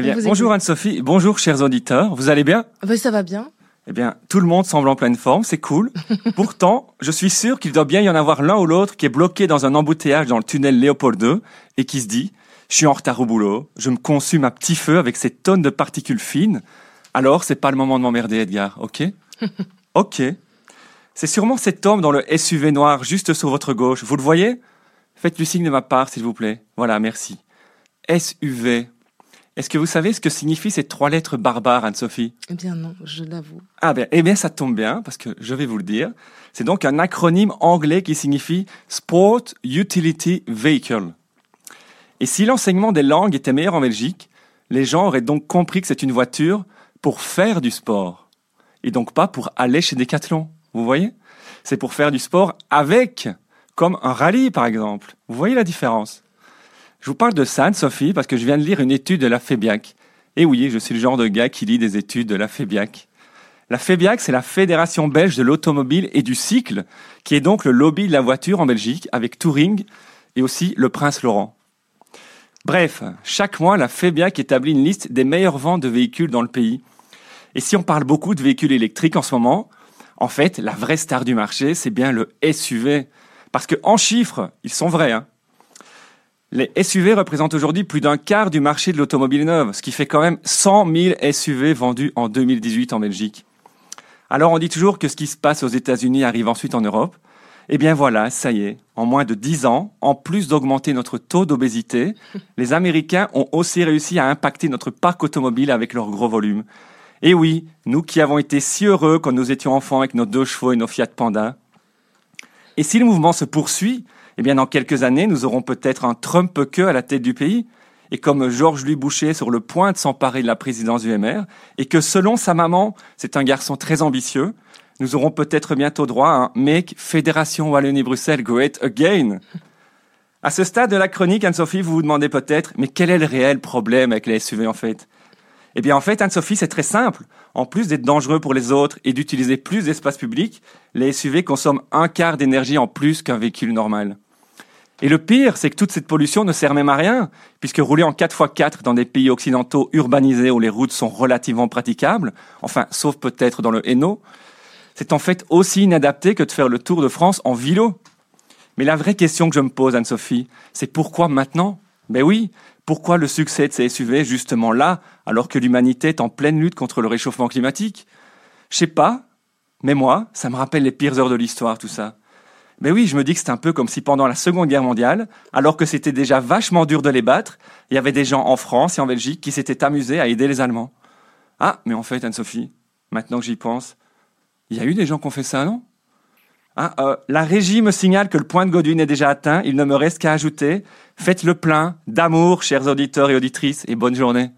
Eh bien, bonjour. Anne-Sophie, bonjour chers auditeurs, vous allez bien? Oui, ça va bien. Eh bien, tout le monde semble en pleine forme, c'est cool. Pourtant, je suis sûr qu'il doit bien y en avoir l'un ou l'autre qui est bloqué dans un embouteillage dans le tunnel Léopold II et qui se dit Je suis en retard au boulot, je me consume à petit feu avec ces tonnes de particules fines. Alors, c'est pas le moment de m'emmerder, Edgar, ok? Ok. C'est sûrement cet homme dans le SUV noir juste sur votre gauche. Vous le voyez? Faites-lui signe de ma part, s'il vous plaît. Voilà, merci. SUV. Est-ce que vous savez ce que signifient ces trois lettres barbares, Anne-Sophie? Eh bien non, je l'avoue. ah bien, eh bien, ça tombe bien, parce que je vais vous le dire. C'est donc un acronyme anglais qui signifie Sport Utility Vehicle. Et si l'enseignement des langues était meilleur en Belgique, les gens auraient donc compris que c'est une voiture pour faire du sport. Et donc pas pour aller chez Decathlon. Vous voyez? C'est pour faire du sport avec, comme un rallye par exemple. Vous voyez la différence? Je vous parle de ça, Anne-Sophie, parce que je viens de lire une étude de la FEBIAC. Et oui, je suis le genre de gars qui lit des études de la FEBIAC. La FEBIAC, c'est la Fédération belge de l'automobile et du cycle, qui est donc le lobby de la voiture en Belgique, avec Touring et aussi le Prince Laurent. Bref, chaque mois, la FEBIAC établit une liste des meilleures ventes de véhicules dans le pays. Et si on parle beaucoup de véhicules électriques en ce moment, en fait, la vraie star du marché, c'est bien le SUV. Parce que en chiffres, ils sont vrais. hein. Les SUV représentent aujourd'hui plus d'un quart du marché de l'automobile neuve, ce qui fait quand même 100 000 SUV vendus en 2018 en Belgique. Alors on dit toujours que ce qui se passe aux États-Unis arrive ensuite en Europe. Eh bien voilà, ça y est, en moins de 10 ans, en plus d'augmenter notre taux d'obésité, les Américains ont aussi réussi à impacter notre parc automobile avec leur gros volume. Et oui, nous qui avons été si heureux quand nous étions enfants avec nos deux chevaux et nos Fiat Panda. Et si le mouvement se poursuit, eh bien dans quelques années, nous aurons peut-être un Trump que à la tête du pays. Et comme Georges Louis Boucher est sur le point de s'emparer de la présidence du MR, et que selon sa maman, c'est un garçon très ambitieux, nous aurons peut-être bientôt droit à un Make Fédération Wallonie-Bruxelles Great Again. À ce stade de la chronique, Anne-Sophie, vous vous demandez peut-être, mais quel est le réel problème avec les SUV en fait? Eh bien en fait, Anne-Sophie, c'est très simple. En plus d'être dangereux pour les autres et d'utiliser plus d'espace public, les SUV consomment un quart d'énergie en plus qu'un véhicule normal. Et le pire, c'est que toute cette pollution ne sert même à rien, puisque rouler en 4x4 dans des pays occidentaux urbanisés où les routes sont relativement praticables, enfin, sauf peut-être dans le Hainaut, c'est en fait aussi inadapté que de faire le tour de France en vélo. Mais la vraie question que je me pose, Anne-Sophie, c'est pourquoi maintenant? Ben oui, pourquoi le succès de ces SUV justement là, alors que l'humanité est en pleine lutte contre le réchauffement climatique? Je sais pas, mais moi, ça me rappelle les pires heures de l'histoire, tout ça. Ben oui, je me dis que c'est un peu comme si pendant la Seconde Guerre mondiale, alors que c'était déjà vachement dur de les battre, il y avait des gens en France et en Belgique qui s'étaient amusés à aider les Allemands. Ah, mais en fait, Anne-Sophie, maintenant que j'y pense, il y a eu des gens qui ont fait ça, non? Ah, euh, La régie me signale que le point de Godwin est déjà atteint. Il ne me reste qu'à ajouter, faites le plein d'amour, chers auditeurs et auditrices, et bonne journée.